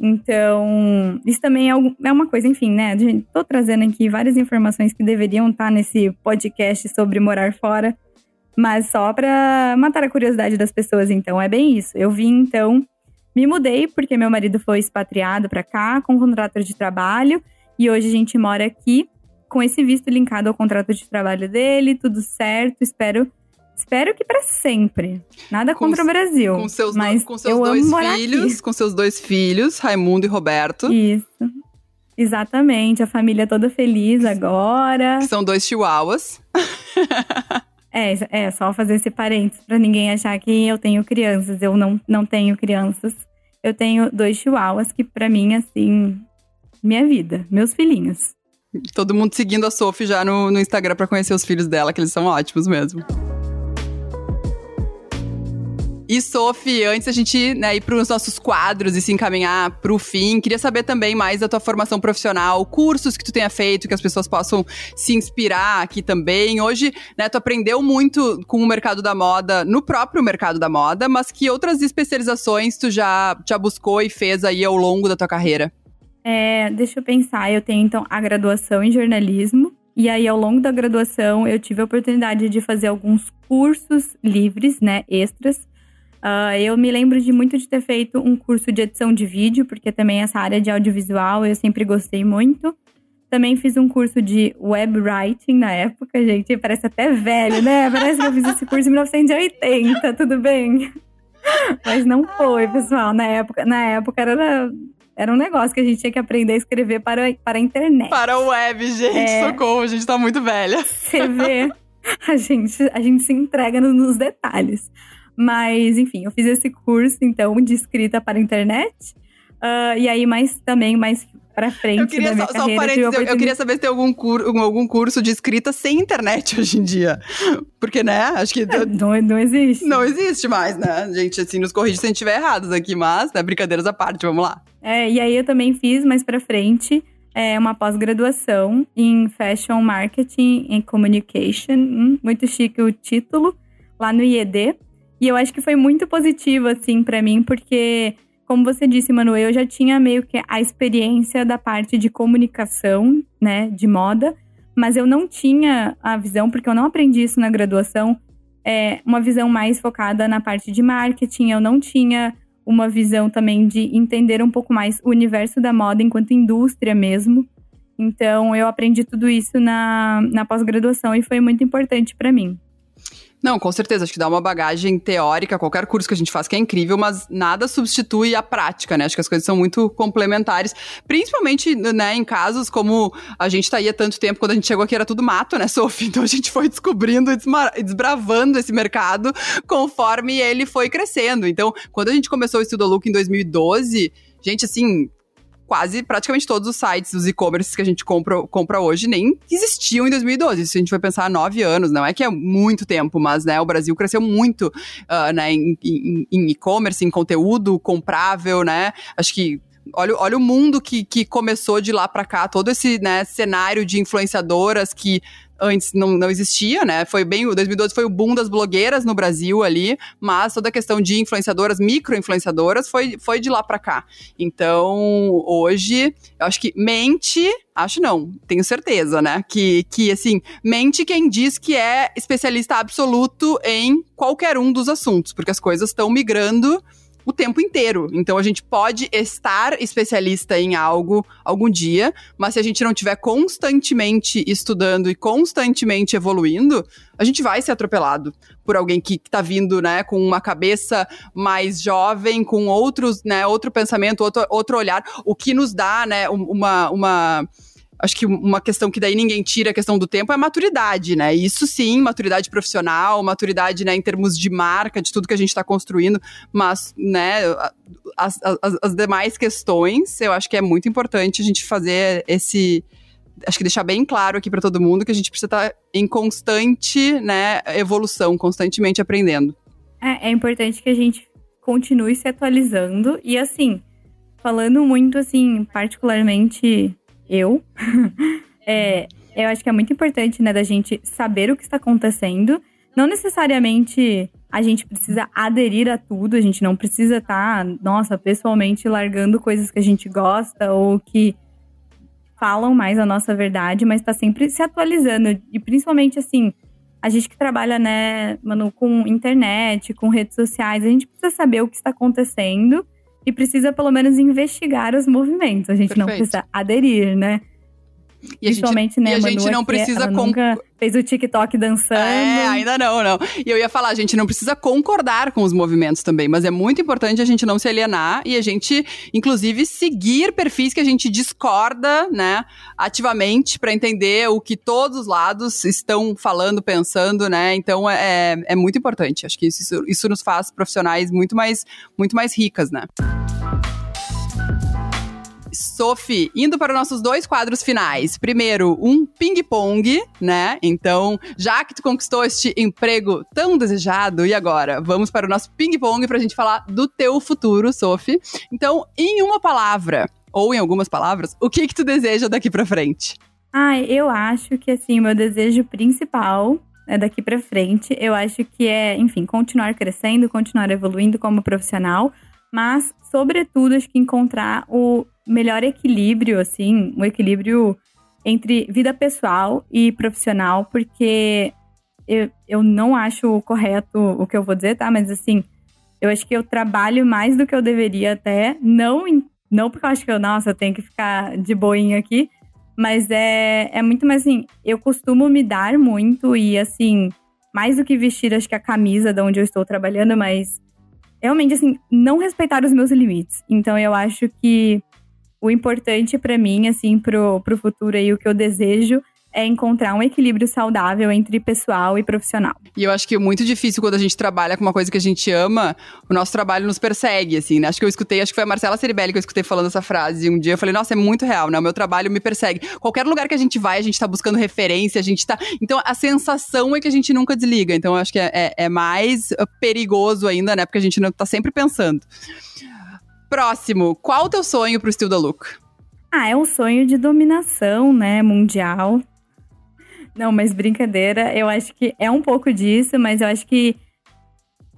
Então, isso também é, é uma coisa, enfim, né? Tô trazendo aqui várias informações que deveriam estar nesse podcast sobre morar fora, mas só para matar a curiosidade das pessoas, então é bem isso. Eu vim, então, me mudei porque meu marido foi expatriado para cá com contrato de trabalho e hoje a gente mora aqui com esse visto linkado ao contrato de trabalho dele, tudo certo. Espero Espero que para sempre. Nada com, contra o Brasil. Com seus, mas com seus dois filhos, com seus dois filhos, Raimundo e Roberto. Isso. Exatamente, a família toda feliz agora. São dois chihuahuas. é, é, só fazer esse parênteses pra ninguém achar que eu tenho crianças. Eu não, não tenho crianças. Eu tenho dois chihuahuas que, para mim, assim, minha vida, meus filhinhos. Todo mundo seguindo a Sophie já no, no Instagram para conhecer os filhos dela, que eles são ótimos mesmo. E, Sophie, antes a gente né, ir para os nossos quadros e se encaminhar para o fim, queria saber também mais da tua formação profissional, cursos que tu tenha feito, que as pessoas possam se inspirar aqui também. Hoje, né, tu aprendeu muito com o mercado da moda, no próprio mercado da moda, mas que outras especializações tu já, já buscou e fez aí ao longo da tua carreira? É, deixa eu pensar, eu tenho então a graduação em jornalismo, e aí, ao longo da graduação, eu tive a oportunidade de fazer alguns cursos livres, né, extras, Uh, eu me lembro de muito de ter feito um curso de edição de vídeo, porque também essa área de audiovisual eu sempre gostei muito. Também fiz um curso de web writing na época, gente. Parece até velho, né? Parece que eu fiz esse curso em 1980, tudo bem? Mas não foi, pessoal. Na época, na época era, era um negócio que a gente tinha que aprender a escrever para, para a internet. Para a web, gente. É... Socorro, a gente tá muito velha. Você vê, a gente, a gente se entrega nos detalhes. Mas, enfim, eu fiz esse curso, então, de escrita para a internet. Uh, e aí, mais também, mais pra frente eu queria, da minha só, carreira, só eu, eu, queria saber se tem algum, cur, algum curso de escrita sem internet hoje em dia. Porque, né, acho que... É, não, não existe. Não existe mais, né? Gente, assim, nos corrige se a gente estiver errados aqui, mas, né, brincadeiras à parte, vamos lá. É, e aí eu também fiz mais pra frente é, uma pós-graduação em Fashion Marketing and Communication. Hum, muito chique o título, lá no IED. E eu acho que foi muito positivo, assim, para mim, porque, como você disse, Manu, eu já tinha meio que a experiência da parte de comunicação, né, de moda, mas eu não tinha a visão, porque eu não aprendi isso na graduação, é, uma visão mais focada na parte de marketing, eu não tinha uma visão também de entender um pouco mais o universo da moda enquanto indústria mesmo. Então, eu aprendi tudo isso na, na pós-graduação e foi muito importante para mim. Não, com certeza. Acho que dá uma bagagem teórica, qualquer curso que a gente faz que é incrível, mas nada substitui a prática, né? Acho que as coisas são muito complementares. Principalmente, né, em casos como a gente tá aí há tanto tempo, quando a gente chegou aqui era tudo mato, né, Sophie? Então a gente foi descobrindo e desbravando esse mercado conforme ele foi crescendo. Então, quando a gente começou o Estudo Look em 2012, gente, assim, quase praticamente todos os sites, os e-commerces que a gente compra, compra hoje nem existiam em 2012. Se a gente vai pensar nove anos, não é que é muito tempo, mas né, o Brasil cresceu muito uh, né, em e-commerce, em, em conteúdo comprável, né? Acho que olha, olha o mundo que, que começou de lá para cá, todo esse né, cenário de influenciadoras que antes não, não existia, né? Foi bem, o 2012 foi o boom das blogueiras no Brasil ali, mas toda a questão de influenciadoras, micro-influenciadoras, foi, foi de lá para cá. Então, hoje, eu acho que mente, acho não, tenho certeza, né? Que, que assim, mente quem diz que é especialista absoluto em qualquer um dos assuntos, porque as coisas estão migrando o tempo inteiro. Então a gente pode estar especialista em algo algum dia, mas se a gente não estiver constantemente estudando e constantemente evoluindo, a gente vai ser atropelado por alguém que está vindo, né, com uma cabeça mais jovem, com outros, né, outro pensamento, outro, outro olhar, o que nos dá, né, uma, uma acho que uma questão que daí ninguém tira a questão do tempo é maturidade, né? Isso sim, maturidade profissional, maturidade, né, em termos de marca, de tudo que a gente está construindo, mas, né, as, as, as, demais questões, eu acho que é muito importante a gente fazer esse. Acho que deixar bem claro aqui para todo mundo que a gente precisa estar tá em constante, né, evolução, constantemente aprendendo. É, é importante que a gente continue se atualizando e, assim, falando muito, assim, particularmente eu, é, eu acho que é muito importante, né, da gente saber o que está acontecendo. Não necessariamente a gente precisa aderir a tudo, a gente não precisa estar, tá, nossa, pessoalmente largando coisas que a gente gosta ou que falam mais a nossa verdade, mas está sempre se atualizando. E principalmente, assim, a gente que trabalha, né, mano, com internet, com redes sociais, a gente precisa saber o que está acontecendo e precisa pelo menos investigar os movimentos. A gente Perfeito. não precisa aderir, né? E a gente, né, e a gente não precisa con... fez o TikTok dançando. É, ainda não, não. E eu ia falar, a gente não precisa concordar com os movimentos também, mas é muito importante a gente não se alienar e a gente, inclusive, seguir perfis que a gente discorda, né, ativamente para entender o que todos os lados estão falando, pensando, né? Então é, é muito importante. Acho que isso, isso nos faz profissionais muito mais, muito mais ricas, né? Sophie, indo para os nossos dois quadros finais. Primeiro, um ping-pong, né? Então, já que tu conquistou este emprego tão desejado, e agora? Vamos para o nosso ping-pong para a gente falar do teu futuro, Sophie. Então, em uma palavra, ou em algumas palavras, o que que tu deseja daqui para frente? Ah, eu acho que, assim, o meu desejo principal é daqui para frente, eu acho que é, enfim, continuar crescendo, continuar evoluindo como profissional, mas, sobretudo, acho que encontrar o melhor equilíbrio, assim, um equilíbrio entre vida pessoal e profissional, porque eu, eu não acho correto o que eu vou dizer, tá? Mas assim, eu acho que eu trabalho mais do que eu deveria até, não, não porque eu acho que eu, nossa, eu tenho que ficar de boinha aqui, mas é, é muito mais assim, eu costumo me dar muito e assim, mais do que vestir, acho que a camisa de onde eu estou trabalhando, mas realmente assim, não respeitar os meus limites. Então eu acho que o importante para mim, assim, pro, pro futuro e o que eu desejo é encontrar um equilíbrio saudável entre pessoal e profissional. E eu acho que é muito difícil quando a gente trabalha com uma coisa que a gente ama, o nosso trabalho nos persegue, assim, né? Acho que eu escutei, acho que foi a Marcela Ceribelli que eu escutei falando essa frase. Um dia eu falei, nossa, é muito real, né? O meu trabalho me persegue. Qualquer lugar que a gente vai, a gente tá buscando referência, a gente tá. Então a sensação é que a gente nunca desliga. Então eu acho que é, é, é mais perigoso ainda, né? Porque a gente não tá sempre pensando. Próximo, qual o teu sonho pro Still the Look? Ah, é um sonho de dominação, né, mundial. Não, mas brincadeira, eu acho que é um pouco disso, mas eu acho que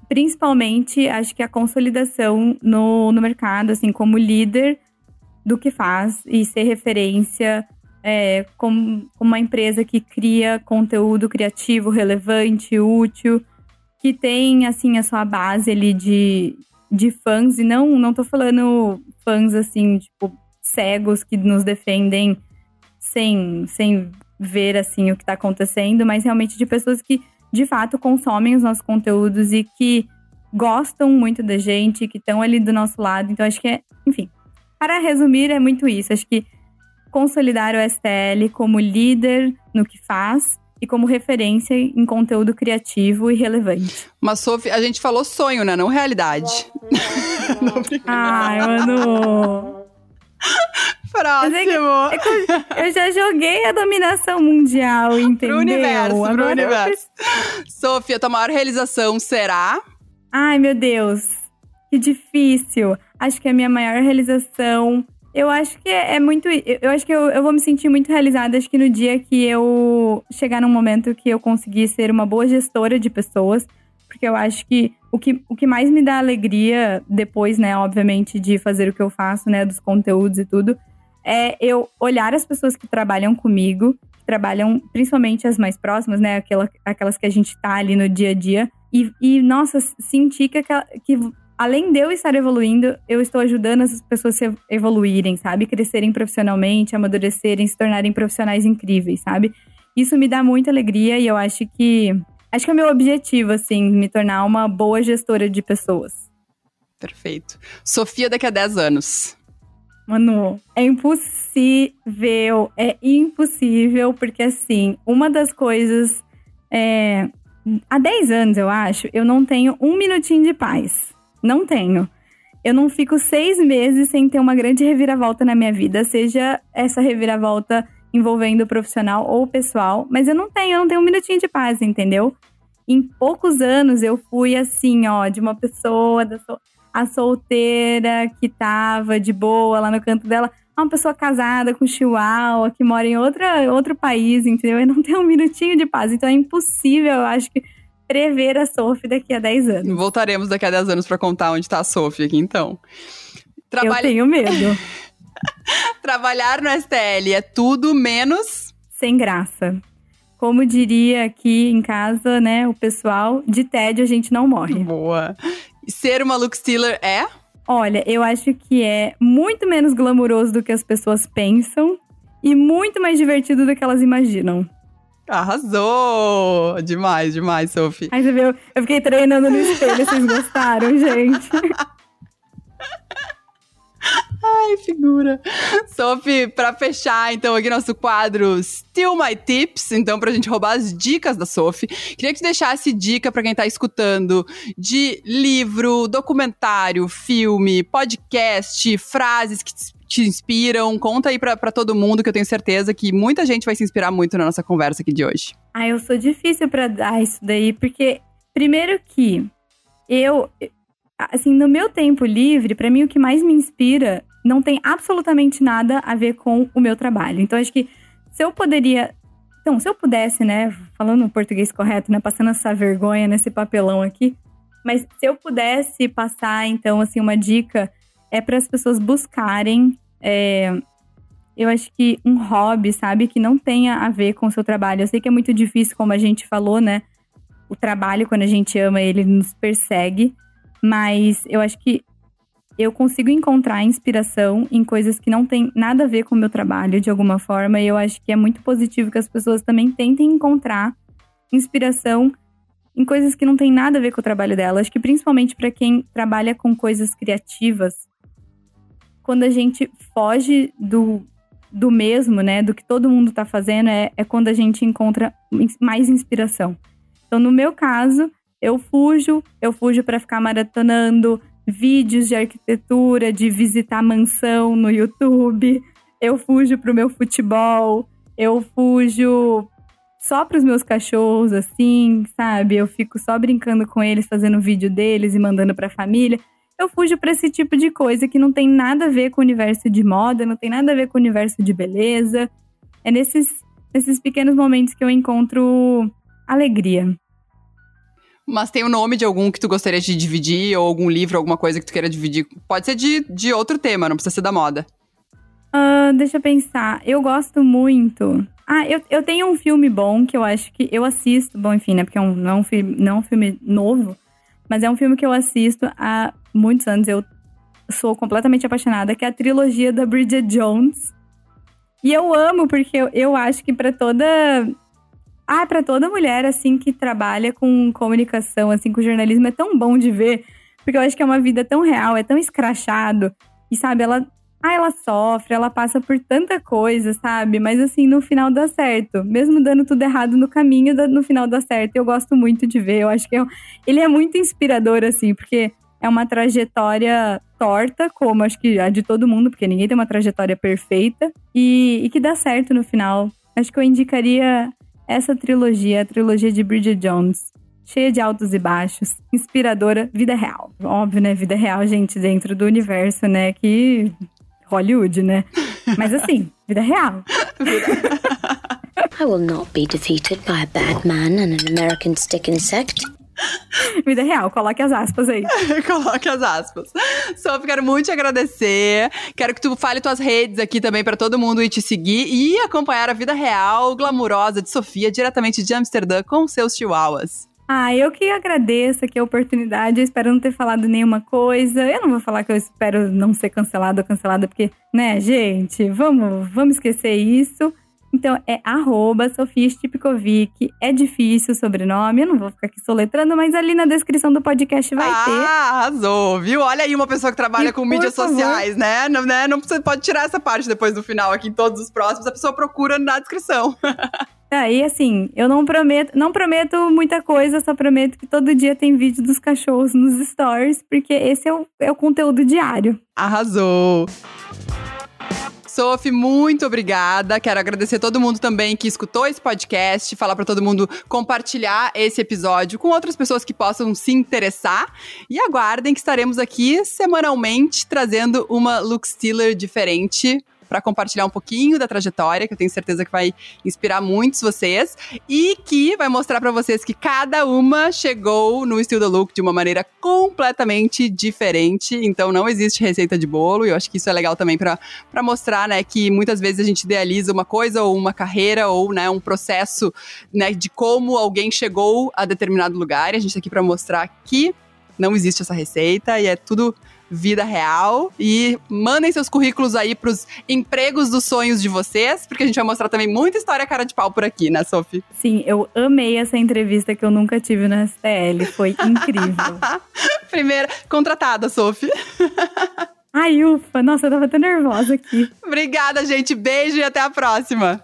principalmente acho que a consolidação no, no mercado, assim, como líder do que faz e ser referência é, como, como uma empresa que cria conteúdo criativo, relevante, útil, que tem, assim, a sua base ali de, de fãs, e não, não tô falando fãs assim, tipo, cegos que nos defendem sem, sem ver assim o que tá acontecendo, mas realmente de pessoas que de fato consomem os nossos conteúdos e que gostam muito da gente, que estão ali do nosso lado. Então acho que é, enfim, para resumir, é muito isso. Acho que consolidar o STL como líder no que faz e como referência em conteúdo criativo e relevante. Mas, Sophie, a gente falou sonho, né? Não realidade. Não, Ai, mano. Próximo. É eu já joguei a dominação mundial, entendeu? Pro universo, Agora pro universo. Eu... Sofia, tua maior realização será? Ai, meu Deus. Que difícil. Acho que a minha maior realização eu acho que é, é muito. Eu acho que eu, eu vou me sentir muito realizada. Acho que no dia que eu chegar num momento que eu conseguir ser uma boa gestora de pessoas, porque eu acho que o que, o que mais me dá alegria depois, né, obviamente, de fazer o que eu faço, né, dos conteúdos e tudo, é eu olhar as pessoas que trabalham comigo, que trabalham principalmente as mais próximas, né, aquela, aquelas que a gente tá ali no dia a dia, e, e nossa, sentir que, que além de eu estar evoluindo, eu estou ajudando as pessoas a evoluírem, sabe? Crescerem profissionalmente, amadurecerem, se tornarem profissionais incríveis, sabe? Isso me dá muita alegria e eu acho que. Acho que é o meu objetivo, assim, me tornar uma boa gestora de pessoas. Perfeito. Sofia, daqui a 10 anos. Manu, é impossível. É impossível, porque, assim, uma das coisas. É, há 10 anos, eu acho, eu não tenho um minutinho de paz. Não tenho. Eu não fico seis meses sem ter uma grande reviravolta na minha vida, seja essa reviravolta envolvendo o profissional ou o pessoal, mas eu não tenho, eu não tenho um minutinho de paz, entendeu? Em poucos anos eu fui assim, ó, de uma pessoa, da so a solteira que tava de boa lá no canto dela, uma pessoa casada com chihuahua, que mora em outra, outro país, entendeu? Eu não tenho um minutinho de paz. Então é impossível, eu acho que prever a Sophie daqui a 10 anos. Voltaremos daqui a 10 anos para contar onde tá a Sophie aqui, então. Eu tenho medo. Trabalhar no STL é tudo menos... Sem graça. Como diria aqui em casa, né, o pessoal, de tédio a gente não morre. Boa. Ser uma look stealer é? Olha, eu acho que é muito menos glamuroso do que as pessoas pensam e muito mais divertido do que elas imaginam. Arrasou! Demais, demais, Sophie. Aí você viu, eu fiquei treinando no espelho, vocês gostaram, gente? Ai, figura. Sophie, pra fechar, então, aqui nosso quadro Still My Tips, então, pra gente roubar as dicas da Sophie, queria que você deixasse dica pra quem tá escutando de livro, documentário, filme, podcast, frases que te inspiram? Conta aí pra, pra todo mundo, que eu tenho certeza que muita gente vai se inspirar muito na nossa conversa aqui de hoje. Ah, eu sou difícil para dar isso daí, porque, primeiro que eu, assim, no meu tempo livre, para mim o que mais me inspira não tem absolutamente nada a ver com o meu trabalho. Então, acho que se eu poderia. Então, se eu pudesse, né, falando o português correto, né, passando essa vergonha nesse papelão aqui, mas se eu pudesse passar, então, assim, uma dica é para as pessoas buscarem. É, eu acho que um hobby, sabe, que não tenha a ver com o seu trabalho. Eu sei que é muito difícil, como a gente falou, né? O trabalho, quando a gente ama ele, nos persegue. Mas eu acho que eu consigo encontrar inspiração em coisas que não tem nada a ver com o meu trabalho, de alguma forma. E eu acho que é muito positivo que as pessoas também tentem encontrar inspiração em coisas que não tem nada a ver com o trabalho dela. Acho que principalmente para quem trabalha com coisas criativas, quando a gente foge do, do mesmo, né, do que todo mundo tá fazendo, é, é quando a gente encontra mais inspiração. Então, no meu caso, eu fujo, eu fujo para ficar maratonando vídeos de arquitetura, de visitar mansão no YouTube, eu fujo pro meu futebol, eu fujo só pros meus cachorros, assim, sabe? Eu fico só brincando com eles, fazendo vídeo deles e mandando pra família eu fujo para esse tipo de coisa que não tem nada a ver com o universo de moda, não tem nada a ver com o universo de beleza. É nesses, nesses pequenos momentos que eu encontro alegria. Mas tem o nome de algum que tu gostaria de dividir, ou algum livro, alguma coisa que tu queira dividir? Pode ser de, de outro tema, não precisa ser da moda. Uh, deixa eu pensar. Eu gosto muito. Ah, eu, eu tenho um filme bom que eu acho que eu assisto. Bom, enfim, né? Porque é um, não, é um filme, não é um filme novo mas é um filme que eu assisto há muitos anos. Eu sou completamente apaixonada, que é a trilogia da Bridget Jones. E eu amo, porque eu, eu acho que para toda. Ah, para toda mulher, assim, que trabalha com comunicação, assim, com jornalismo, é tão bom de ver. Porque eu acho que é uma vida tão real, é tão escrachado. E, sabe, ela ah, ela sofre, ela passa por tanta coisa, sabe? Mas assim, no final dá certo. Mesmo dando tudo errado no caminho, no final dá certo. Eu gosto muito de ver. Eu acho que eu, ele é muito inspirador, assim, porque é uma trajetória torta, como acho que a de todo mundo, porque ninguém tem uma trajetória perfeita, e, e que dá certo no final. Acho que eu indicaria essa trilogia, a trilogia de Bridget Jones. Cheia de altos e baixos, inspiradora, vida real. Óbvio, né? Vida real, gente, dentro do universo, né? Que Hollywood, né? Mas assim, vida real. I will not be defeated by a bad man and an American stick insect. Vida real, coloque as aspas aí. coloque as aspas. Só quero muito te agradecer. Quero que tu fale tuas redes aqui também para todo mundo ir te seguir e acompanhar a vida real, glamurosa de Sofia, diretamente de Amsterdã, com seus chihuahuas. Ah, eu que agradeço aqui a oportunidade. Eu espero não ter falado nenhuma coisa. Eu não vou falar que eu espero não ser cancelado ou cancelada, porque, né, gente, vamos, vamos esquecer isso. Então é arroba Sofia Stipkovic. É difícil o sobrenome, eu não vou ficar aqui soletrando, mas ali na descrição do podcast vai ah, ter. Ah, arrasou, viu? Olha aí uma pessoa que trabalha e com mídias favor. sociais, né? Não, né? Não pode tirar essa parte depois do final aqui em todos os próximos, a pessoa procura na descrição. Aí, assim, eu não prometo, não prometo muita coisa, só prometo que todo dia tem vídeo dos cachorros nos stories, porque esse é o, é o conteúdo diário. Arrasou! Sophie, muito obrigada. Quero agradecer todo mundo também que escutou esse podcast, falar para todo mundo compartilhar esse episódio com outras pessoas que possam se interessar. E aguardem que estaremos aqui semanalmente trazendo uma look stealer diferente para compartilhar um pouquinho da trajetória, que eu tenho certeza que vai inspirar muitos vocês e que vai mostrar para vocês que cada uma chegou no estilo do look de uma maneira completamente diferente. Então não existe receita de bolo, e eu acho que isso é legal também para mostrar, né, que muitas vezes a gente idealiza uma coisa ou uma carreira ou, né, um processo, né, de como alguém chegou a determinado lugar. E a gente tá aqui para mostrar que não existe essa receita e é tudo vida real. E mandem seus currículos aí pros empregos dos sonhos de vocês, porque a gente vai mostrar também muita história cara de pau por aqui, né, Sophie? Sim, eu amei essa entrevista que eu nunca tive no STL. Foi incrível. Primeira, contratada, Sophie. Ai, ufa, nossa, eu tava até nervosa aqui. Obrigada, gente. Beijo e até a próxima.